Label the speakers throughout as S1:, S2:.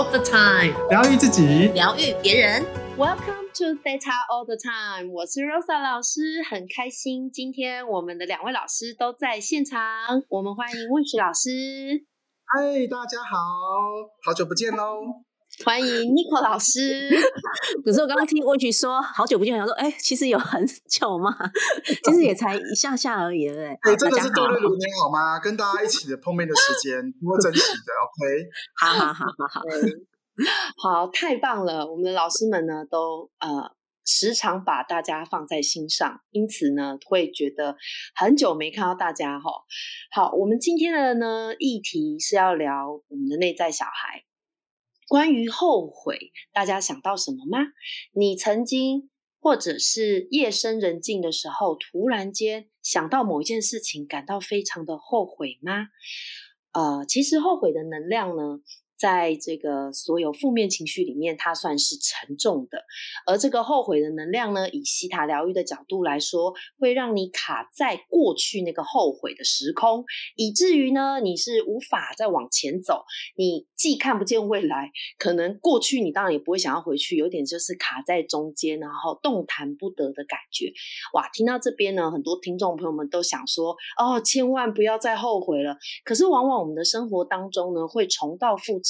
S1: all the time，
S2: 疗愈自己，
S1: 疗愈别人。
S3: Welcome to Theta All the Time，我是 Rosa 老师，很开心今天我们的两位老师都在现场，我们欢迎 Wish 老师，
S2: 嗨，大家好，好久不见喽！
S3: 欢迎 Nico 老师。
S4: 可是我刚刚听魏局说好久不见，想说，哎、其实有很久嘛？其实也才一下下而已，对不对？
S2: 哎，真的
S4: 大家好
S2: 是度日如年好吗？跟大家一起的碰面的时间，不会珍惜的，OK？
S4: 好好好好好，
S3: 好，太棒了！我们的老师们呢，都呃时常把大家放在心上，因此呢，会觉得很久没看到大家哈。好，我们今天的呢议题是要聊我们的内在小孩。关于后悔，大家想到什么吗？你曾经或者是夜深人静的时候，突然间想到某一件事情，感到非常的后悔吗？呃，其实后悔的能量呢，在这个所有负面情绪里面，它算是沉重的。而这个后悔的能量呢，以西塔疗愈的角度来说，会让你卡在过去那个后悔的时空，以至于呢，你是无法再往前走。你既看不见未来，可能过去你当然也不会想要回去，有点就是卡在中间，然后动弹不得的感觉。哇，听到这边呢，很多听众朋友们都想说，哦，千万不要再后悔了。可是往往我们的生活当中呢，会重蹈覆辙，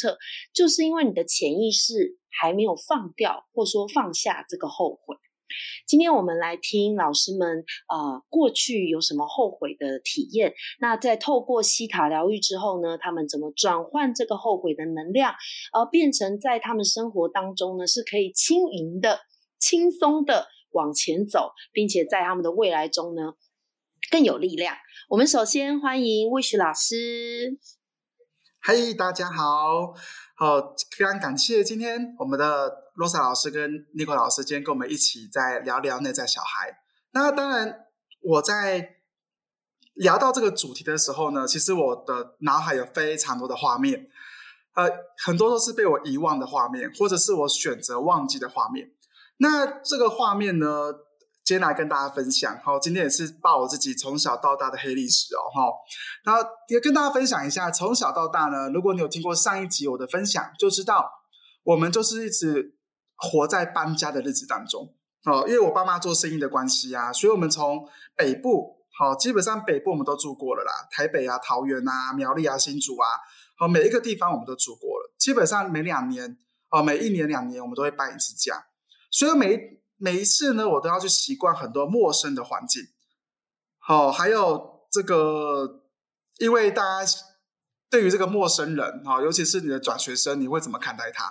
S3: 就是因为你的潜意识还没有放掉，或说放下这个后悔。今天我们来听老师们呃过去有什么后悔的体验，那在透过西塔疗愈之后呢，他们怎么转换这个后悔的能量，而变成在他们生活当中呢是可以轻盈的、轻松的往前走，并且在他们的未来中呢更有力量。我们首先欢迎 Wish 老师。
S2: 嗨，大家好，好，非常感谢今天我们的罗莎老师跟 Nico 老师今天跟我们一起在聊聊内在小孩。那当然，我在聊到这个主题的时候呢，其实我的脑海有非常多的画面，呃，很多都是被我遗忘的画面，或者是我选择忘记的画面。那这个画面呢，今天来跟大家分享。好，今天也是报我自己从小到大的黑历史哦，哈。然后也跟大家分享一下，从小到大呢，如果你有听过上一集我的分享，就知道我们就是一直活在搬家的日子当中。哦，因为我爸妈做生意的关系啊，所以我们从北部，好，基本上北部我们都住过了啦，台北啊、桃园啊、苗栗啊、新竹啊，好，每一个地方我们都住过了。基本上每两年，哦，每一年两年我们都会搬一次家，所以每每一次呢，我都要去习惯很多陌生的环境。好，还有这个，因为大家对于这个陌生人，哈，尤其是你的转学生，你会怎么看待他？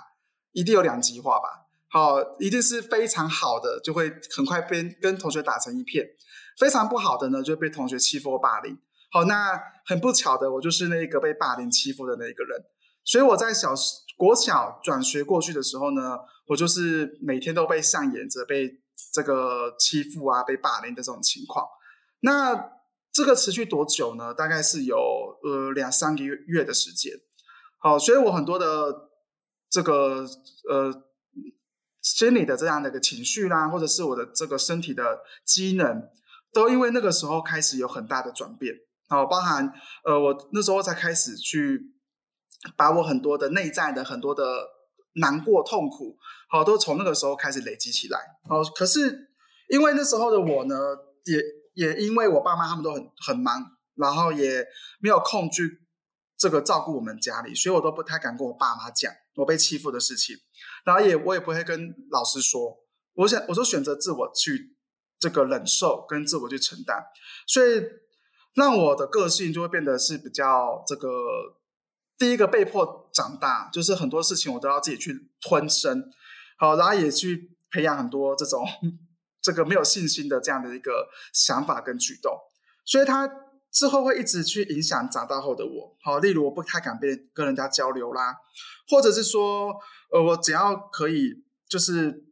S2: 一定有两极化吧？好，一定是非常好的，就会很快被跟同学打成一片；非常不好的呢，就被同学欺负霸凌。好，那很不巧的，我就是那个被霸凌欺负的那一个人。所以我在小国小转学过去的时候呢，我就是每天都被上演着被这个欺负啊、被霸凌的这种情况。那这个持续多久呢？大概是有呃两三个月月的时间。好，所以我很多的这个呃心理的这样的一个情绪啦，或者是我的这个身体的机能，都因为那个时候开始有很大的转变。好，包含呃我那时候才开始去把我很多的内在的很多的难过、痛苦，好，都从那个时候开始累积起来。哦，可是因为那时候的我呢，也也因为我爸妈他们都很很忙，然后也没有空去这个照顾我们家里，所以我都不太敢跟我爸妈讲我被欺负的事情，然后也我也不会跟老师说，我想我就选择自我去这个忍受跟自我去承担，所以让我的个性就会变得是比较这个第一个被迫长大，就是很多事情我都要自己去吞声，好，然后也去培养很多这种 这个没有信心的这样的一个想法跟举动，所以他之后会一直去影响长大后的我。好，例如我不太敢跟跟人家交流啦，或者是说，呃，我只要可以就是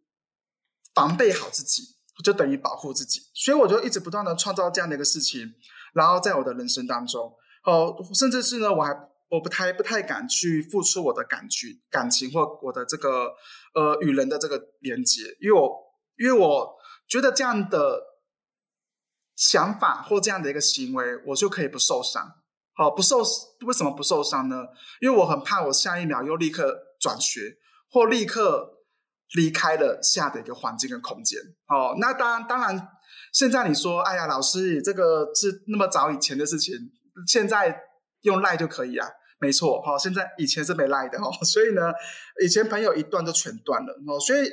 S2: 防备好自己，就等于保护自己，所以我就一直不断的创造这样的一个事情，然后在我的人生当中，哦，甚至是呢，我还我不太不太敢去付出我的感觉、感情或我的这个呃与人的这个连接，因为我因为我觉得这样的想法或这样的一个行为，我就可以不受伤。好，不受为什么不受伤呢？因为我很怕我下一秒又立刻转学，或立刻离开了下的一个环境跟空间。哦，那当，当然，现在你说，哎呀，老师，这个是那么早以前的事情，现在用赖就可以啊。没错，哈，现在以前是没赖的哈，所以呢，以前朋友一断就全断了哦。所以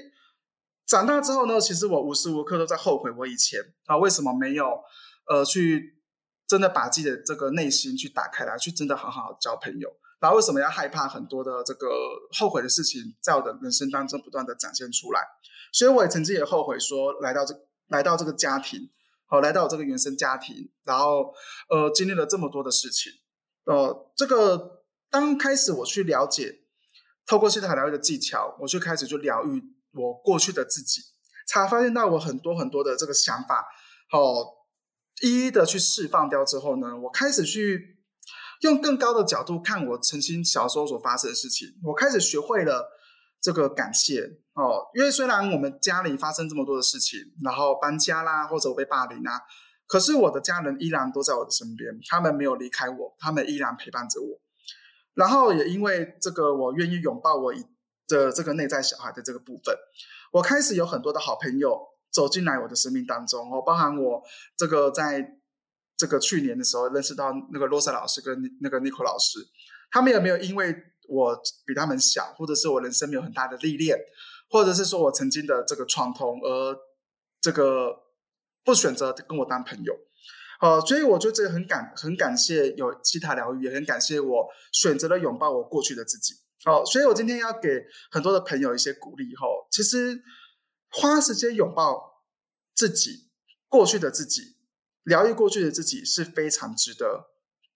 S2: 长大之后呢，其实我无时无刻都在后悔我以前啊为什么没有呃去真的把自己的这个内心去打开来，去真的好好交朋友。然后为什么要害怕很多的这个后悔的事情在我的人生当中不断的展现出来？所以我也曾经也后悔说来到这来到这个家庭，好来到我这个原生家庭，然后呃经历了这么多的事情。呃，这个当开始我去了解，透过西塔疗愈的技巧，我就开始就疗愈我过去的自己，才发现到我很多很多的这个想法，哦，一一的去释放掉之后呢，我开始去用更高的角度看我曾经小时候所发生的事情，我开始学会了这个感谢哦，因为虽然我们家里发生这么多的事情，然后搬家啦，或者我被霸凌啊。可是我的家人依然都在我的身边，他们没有离开我，他们依然陪伴着我。然后也因为这个，我愿意拥抱我的这个内在小孩的这个部分，我开始有很多的好朋友走进来我的生命当中哦，包含我这个在这个去年的时候认识到那个罗莎老师跟那个 Nico 老师，他们有没有因为我比他们小，或者是我人生没有很大的历练，或者是说我曾经的这个创痛而这个。不选择跟我当朋友，好，所以我觉得这个很感很感谢有其他疗愈，也很感谢我选择了拥抱我过去的自己。好，所以我今天要给很多的朋友一些鼓励。后，其实花时间拥抱自己过去的自己，疗愈过去的自己是非常值得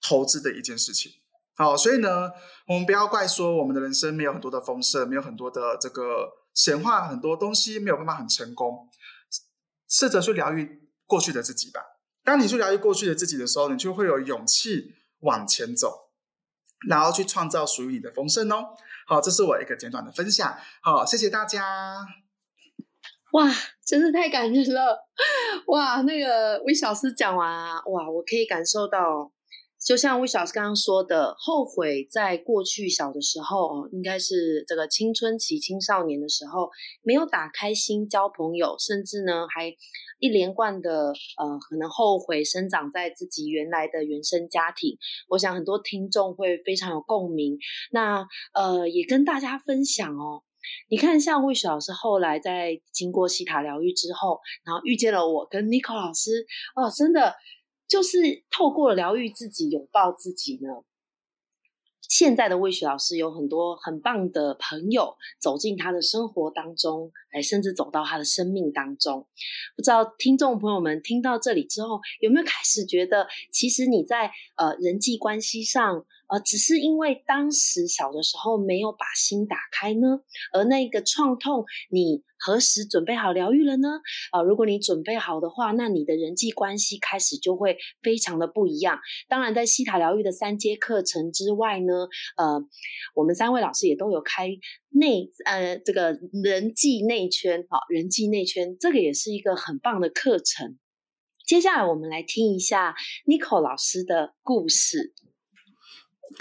S2: 投资的一件事情。好，所以呢，我们不要怪说我们的人生没有很多的丰盛，没有很多的这个显化，很多东西没有办法很成功。试着去疗愈过去的自己吧。当你去疗愈过去的自己的时候，你就会有勇气往前走，然后去创造属于你的丰盛哦。好，这是我一个简短的分享。好，谢谢大家。
S3: 哇，真是太感人了！哇，那个魏小师讲完啊，哇，我可以感受到。就像魏小师刚刚说的，后悔在过去小的时候哦，应该是这个青春期青少年的时候，没有打开心交朋友，甚至呢还一连贯的呃，可能后悔生长在自己原来的原生家庭。我想很多听众会非常有共鸣。那呃，也跟大家分享哦，你看像魏雪老师后来在经过西塔疗愈之后，然后遇见了我跟 Nico 老师，哦，真的。就是透过疗愈自己、拥抱自己呢。现在的魏雪老师有很多很棒的朋友走进他的生活当中，哎甚至走到他的生命当中。不知道听众朋友们听到这里之后，有没有开始觉得，其实你在呃人际关系上？呃，只是因为当时小的时候没有把心打开呢，而那个创痛，你何时准备好疗愈了呢？啊，如果你准备好的话，那你的人际关系开始就会非常的不一样。当然，在西塔疗愈的三阶课程之外呢，呃，我们三位老师也都有开内呃这个人际内圈，好，人际内圈这个也是一个很棒的课程。接下来我们来听一下 Nico 老师的故事。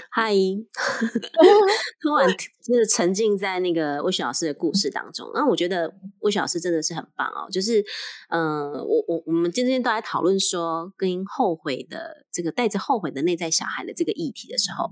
S4: 嗨 突然就是沉浸在那个魏雪老师的故事当中。那我觉得魏雪老师真的是很棒哦。就是，嗯，我我我们今天都在讨论说跟后悔的这个带着后悔的内在小孩的这个议题的时候，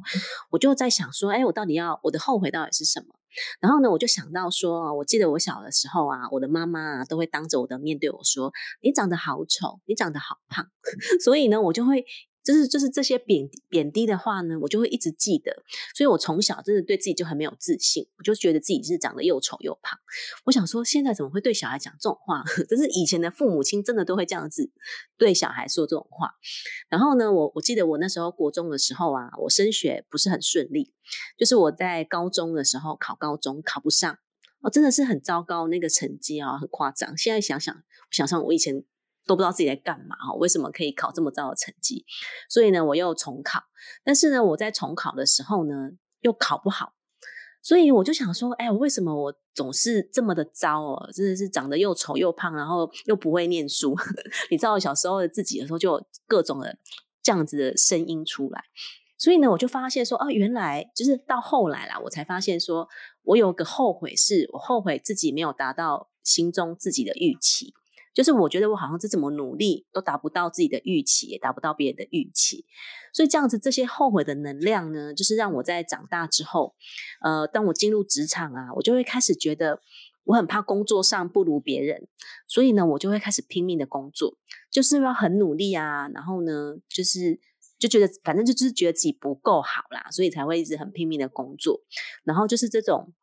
S4: 我就在想说，哎，我到底要我的后悔到底是什么？然后呢，我就想到说，我记得我小的时候啊，我的妈妈啊都会当着我的面对我说：“你长得好丑，你长得好胖。” 所以呢，我就会。就是就是这些贬贬低的话呢，我就会一直记得，所以我从小真的对自己就很没有自信，我就觉得自己是长得又丑又胖。我想说，现在怎么会对小孩讲这种话？就是以前的父母亲真的都会这样子对小孩说这种话。然后呢，我我记得我那时候国中的时候啊，我升学不是很顺利，就是我在高中的时候考高中考不上，哦，真的是很糟糕那个成绩啊，很夸张。现在想想，想想我以前。都不知道自己在干嘛哈？为什么可以考这么糟的成绩？所以呢，我又重考。但是呢，我在重考的时候呢，又考不好。所以我就想说，哎，为什么我总是这么的糟哦？真的是长得又丑又胖，然后又不会念书。你知道我，小时候的自己的时候，就有各种的这样子的声音出来。所以呢，我就发现说，哦，原来就是到后来啦，我才发现说，我有个后悔，是我后悔自己没有达到心中自己的预期。就是我觉得我好像是怎么努力都达不到自己的预期，也达不到别人的预期，所以这样子这些后悔的能量呢，就是让我在长大之后，呃，当我进入职场啊，我就会开始觉得我很怕工作上不如别人，所以呢，我就会开始拼命的工作，就是要很努力啊，然后呢，就是就觉得反正就就是觉得自己不够好啦，所以才会一直很拼命的工作，然后就是这种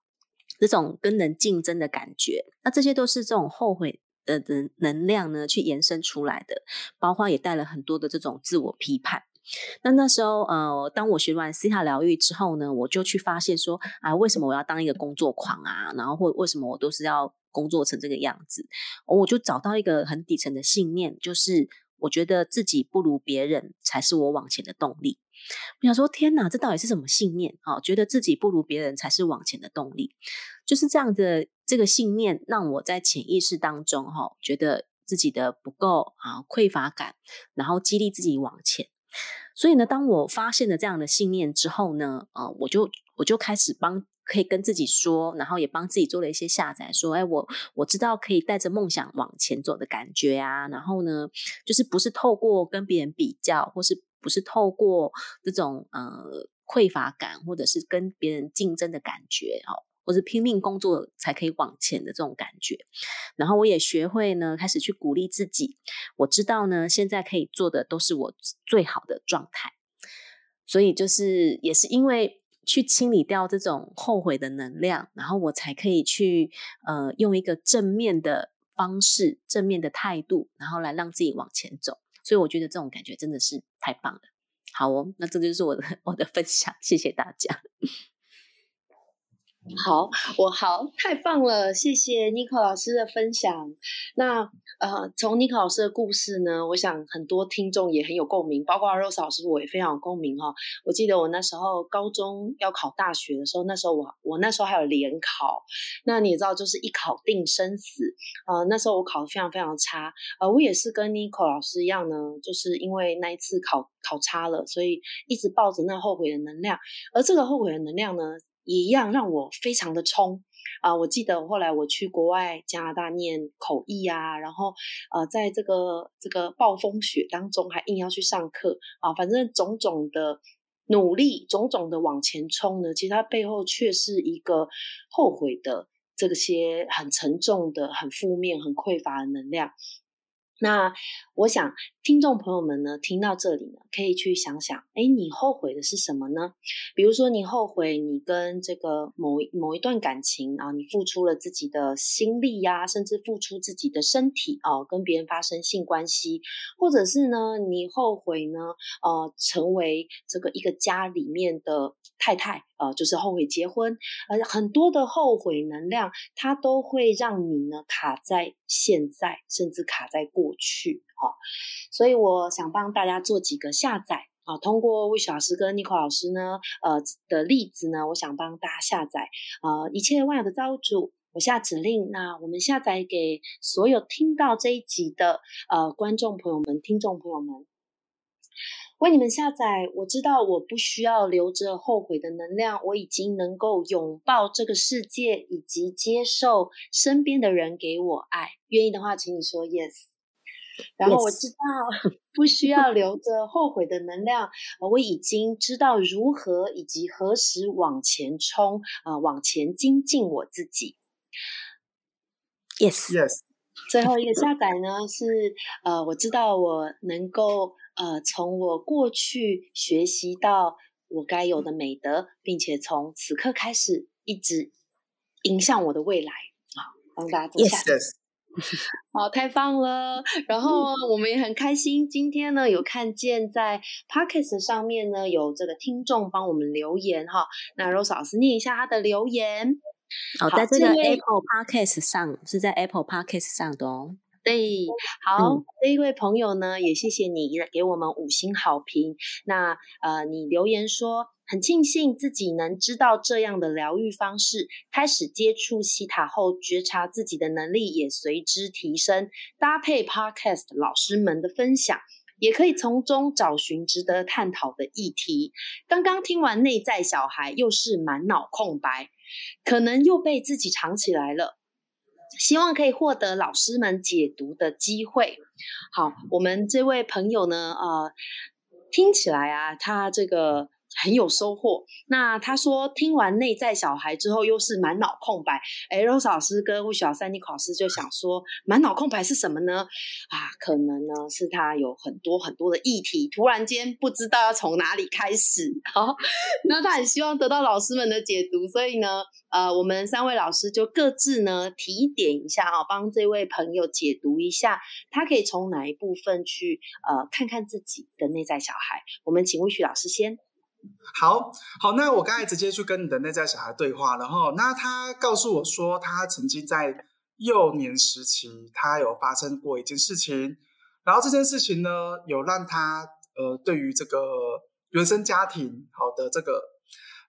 S4: 这种跟人竞争的感觉，那这些都是这种后悔。的能能量呢，去延伸出来的，包括也带了很多的这种自我批判。那那时候，呃，当我学完西塔疗愈之后呢，我就去发现说，啊，为什么我要当一个工作狂啊？然后或为什么我都是要工作成这个样子？我就找到一个很底层的信念，就是我觉得自己不如别人才是我往前的动力。我想说，天哪，这到底是什么信念？啊，觉得自己不如别人才是往前的动力，就是这样的这个信念，让我在潜意识当中，哈，觉得自己的不够啊，匮乏感，然后激励自己往前。所以呢，当我发现了这样的信念之后呢，啊，我就我就开始帮。可以跟自己说，然后也帮自己做了一些下载，说，哎，我我知道可以带着梦想往前走的感觉啊。然后呢，就是不是透过跟别人比较，或是不是透过这种呃匮乏感，或者是跟别人竞争的感觉哦，或是拼命工作才可以往前的这种感觉。然后我也学会呢，开始去鼓励自己。我知道呢，现在可以做的都是我最好的状态。所以就是也是因为。去清理掉这种后悔的能量，然后我才可以去呃用一个正面的方式、正面的态度，然后来让自己往前走。所以我觉得这种感觉真的是太棒了。好哦，那这就是我的 我的分享，谢谢大家。
S3: 好，我好，太棒了，谢谢妮可老师的分享。那呃，从妮可老师的故事呢，我想很多听众也很有共鸣，包括 Rose 老师，我也非常有共鸣哈。我记得我那时候高中要考大学的时候，那时候我我那时候还有联考，那你也知道，就是一考定生死。呃，那时候我考的非常非常差，呃，我也是跟妮可老师一样呢，就是因为那一次考考差了，所以一直抱着那后悔的能量，而这个后悔的能量呢。也一样让我非常的冲啊！我记得后来我去国外加拿大念口译啊，然后呃，在这个这个暴风雪当中还硬要去上课啊，反正种种的努力，种种的往前冲呢，其实它背后却是一个后悔的这些很沉重的、很负面、很匮乏的能量。那我想，听众朋友们呢，听到这里呢，可以去想想，哎，你后悔的是什么呢？比如说，你后悔你跟这个某某一段感情啊，你付出了自己的心力呀，甚至付出自己的身体哦，跟别人发生性关系，或者是呢，你后悔呢，呃，成为这个一个家里面的太太。呃，就是后悔结婚，呃，很多的后悔能量，它都会让你呢卡在现在，甚至卡在过去，哈。所以我想帮大家做几个下载啊，通过魏老师跟尼克老师呢，呃的例子呢，我想帮大家下载呃，一切万有的造物主，我下指令，那我们下载给所有听到这一集的呃观众朋友们、听众朋友们。为你们下载，我知道我不需要留着后悔的能量，我已经能够拥抱这个世界，以及接受身边的人给我爱。愿意的话，请你说 yes。然后我知道不需要留着后悔的能量，我已经知道如何以及何时往前冲，啊，往前精进我自己。
S4: Yes，Yes。
S3: 最后一个下载呢是，呃，我知道我能够。呃，从我过去学习到我该有的美德，并且从此刻开始一直影响我的未来啊！帮大家做下。好，太棒了！然后我们也很开心，今天呢有看见在 Pockets 上面呢有这个听众帮我们留言哈。那 Rose 老师念一下他的留言。
S4: 好，在这个 Apple Pockets 上是在 Apple Pockets 上的哦。
S3: 对，好，这一位朋友呢，也谢谢你给我们五星好评。那呃，你留言说很庆幸自己能知道这样的疗愈方式，开始接触西塔后，觉察自己的能力也随之提升。搭配 Podcast 老师们的分享，也可以从中找寻值得探讨的议题。刚刚听完内在小孩，又是满脑空白，可能又被自己藏起来了。希望可以获得老师们解读的机会。好，我们这位朋友呢，呃，听起来啊，他这个。很有收获。那他说听完内在小孩之后，又是满脑空白。哎，Rose 老师跟魏小三妮老师就想说，满脑空白是什么呢？啊，可能呢是他有很多很多的议题，突然间不知道要从哪里开始。好，那他很希望得到老师们的解读，所以呢，呃，我们三位老师就各自呢提点一下啊，帮这位朋友解读一下，他可以从哪一部分去呃看看自己的内在小孩。我们请魏许老师先。
S2: 好好，那我刚才直接去跟你的内在小孩对话，然后那他告诉我说，他曾经在幼年时期，他有发生过一件事情，然后这件事情呢，有让他呃，对于这个原生家庭好的这个，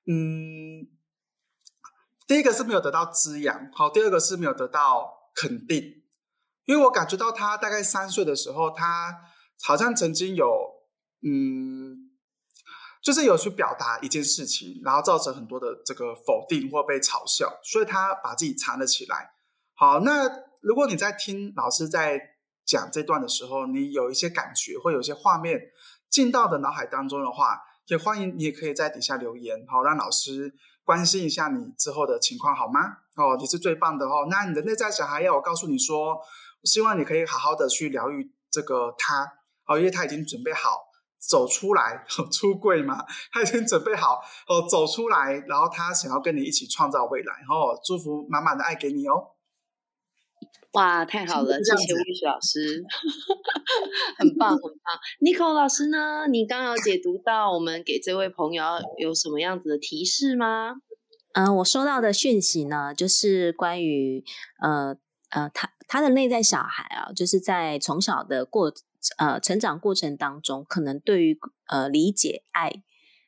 S2: 嗯，第一个是没有得到滋养，好，第二个是没有得到肯定，因为我感觉到他大概三岁的时候，他好像曾经有嗯。就是有去表达一件事情，然后造成很多的这个否定或被嘲笑，所以他把自己藏了起来。好，那如果你在听老师在讲这段的时候，你有一些感觉或有一些画面进到的脑海当中的话，也欢迎你也可以在底下留言，好让老师关心一下你之后的情况，好吗？哦，你是最棒的哦。那你的内在小孩要我告诉你说，希望你可以好好的去疗愈这个他，哦，因为他已经准备好。走出来，出柜嘛？他已经准备好哦，走出来，然后他想要跟你一起创造未来，哦，祝福满满的爱给你哦！
S3: 哇，太好了，谢谢玉雪老师，很 棒很棒。Nico 老师呢？你刚有解读到我们给这位朋友有什么样子的提示吗？
S4: 嗯，我收到的讯息呢，就是关于呃呃，他他的内在小孩啊，就是在从小的过。呃，成长过程当中，可能对于呃理解爱，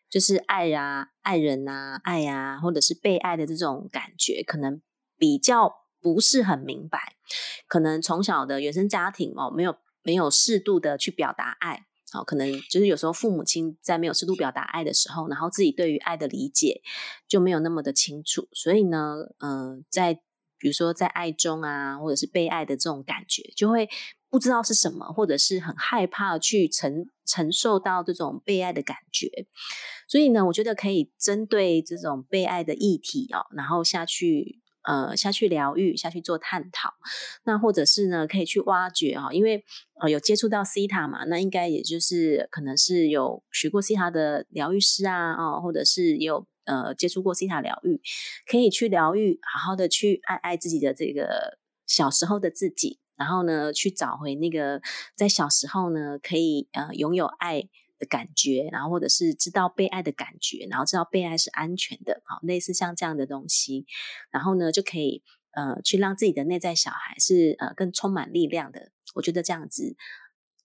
S4: 就是爱啊、爱人啊、爱呀，或者是被爱的这种感觉，可能比较不是很明白。可能从小的原生家庭哦，没有没有适度的去表达爱，哦，可能就是有时候父母亲在没有适度表达爱的时候，然后自己对于爱的理解就没有那么的清楚，所以呢，嗯，在比如说在爱中啊，或者是被爱的这种感觉，就会。不知道是什么，或者是很害怕去承承受到这种被爱的感觉，所以呢，我觉得可以针对这种被爱的议题哦，然后下去呃下去疗愈，下去做探讨。那或者是呢，可以去挖掘哈，因为呃有接触到西塔嘛，那应该也就是可能是有学过西塔的疗愈师啊，哦，或者是有呃接触过西塔疗愈，可以去疗愈，好好的去爱爱自己的这个小时候的自己。然后呢，去找回那个在小时候呢，可以呃拥有爱的感觉，然后或者是知道被爱的感觉，然后知道被爱是安全的，好，类似像这样的东西，然后呢就可以呃去让自己的内在小孩是呃更充满力量的。我觉得这样子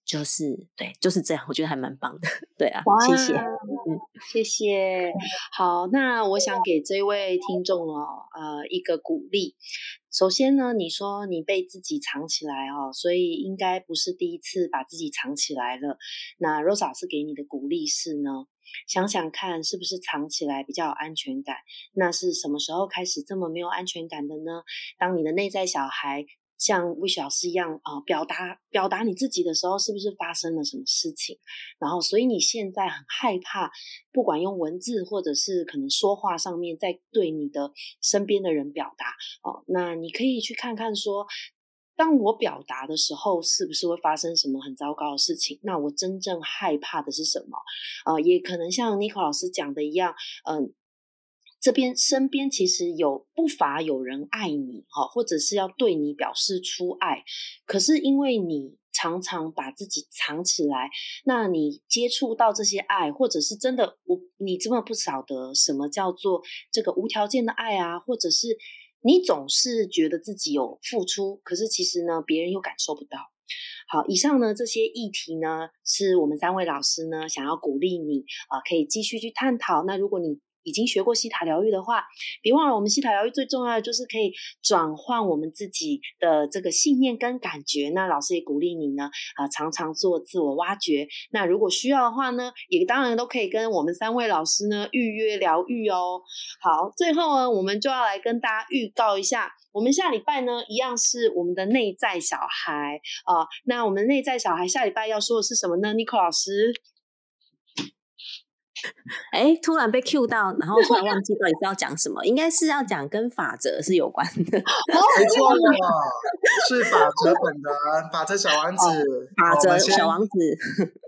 S4: 就是对，就是这样，我觉得还蛮棒的。对啊，谢谢，
S3: 嗯，谢谢。好，那我想给这位听众哦，呃，一个鼓励。首先呢，你说你被自己藏起来哦，所以应该不是第一次把自己藏起来了。那 Rose 老师给你的鼓励是呢，想想看是不是藏起来比较有安全感？那是什么时候开始这么没有安全感的呢？当你的内在小孩。像魏老师一样啊，表达表达你自己的时候，是不是发生了什么事情？然后，所以你现在很害怕，不管用文字或者是可能说话上面，在对你的身边的人表达哦。那你可以去看看，说当我表达的时候，是不是会发生什么很糟糕的事情？那我真正害怕的是什么？啊，也可能像 n i c o 老师讲的一样，嗯。这边身边其实有不乏有人爱你哈，或者是要对你表示出爱，可是因为你常常把自己藏起来，那你接触到这些爱，或者是真的我你这么不晓得什么叫做这个无条件的爱啊，或者是你总是觉得自己有付出，可是其实呢别人又感受不到。好，以上呢这些议题呢，是我们三位老师呢想要鼓励你啊，可以继续去探讨。那如果你已经学过西塔疗愈的话，别忘了我们西塔疗愈最重要的就是可以转换我们自己的这个信念跟感觉。那老师也鼓励你呢，啊，常常做自我挖掘。那如果需要的话呢，也当然都可以跟我们三位老师呢预约疗愈哦。好，最后呢，我们就要来跟大家预告一下，我们下礼拜呢一样是我们的内在小孩啊。那我们内在小孩下礼拜要说的是什么呢？Nico 老师。
S4: 哎，突然被 Q 到，然后突然忘记到底是要讲什么，应该是要讲跟法则是有关的。
S2: 没错，是法则本人，法则小王子，
S4: 法则小王子。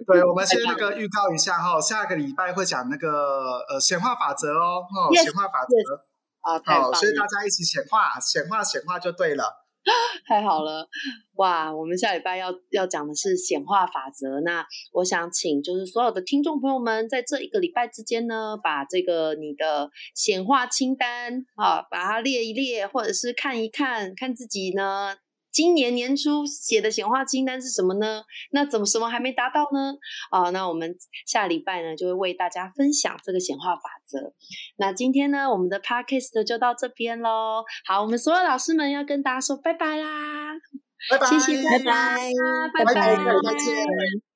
S2: 对，我们 先那个预告一下哈，下个礼拜会讲那个呃显化法则哦，哈，显化法则。
S3: 啊，好，
S2: 所以大家一起显化，显化，显化就对了。
S3: 太好了，哇！我们下礼拜要要讲的是显化法则。那我想请就是所有的听众朋友们，在这一个礼拜之间呢，把这个你的显化清单啊，把它列一列，或者是看一看，看自己呢。今年年初写的显化清单是什么呢？那怎么什么还没达到呢？啊，那我们下礼拜呢就会为大家分享这个显化法则。那今天呢，我们的 podcast 就到这边喽。好，我们所有老师们要跟大家说拜拜啦，
S2: 拜拜，
S3: 谢谢，拜拜，拜拜，
S2: 再见。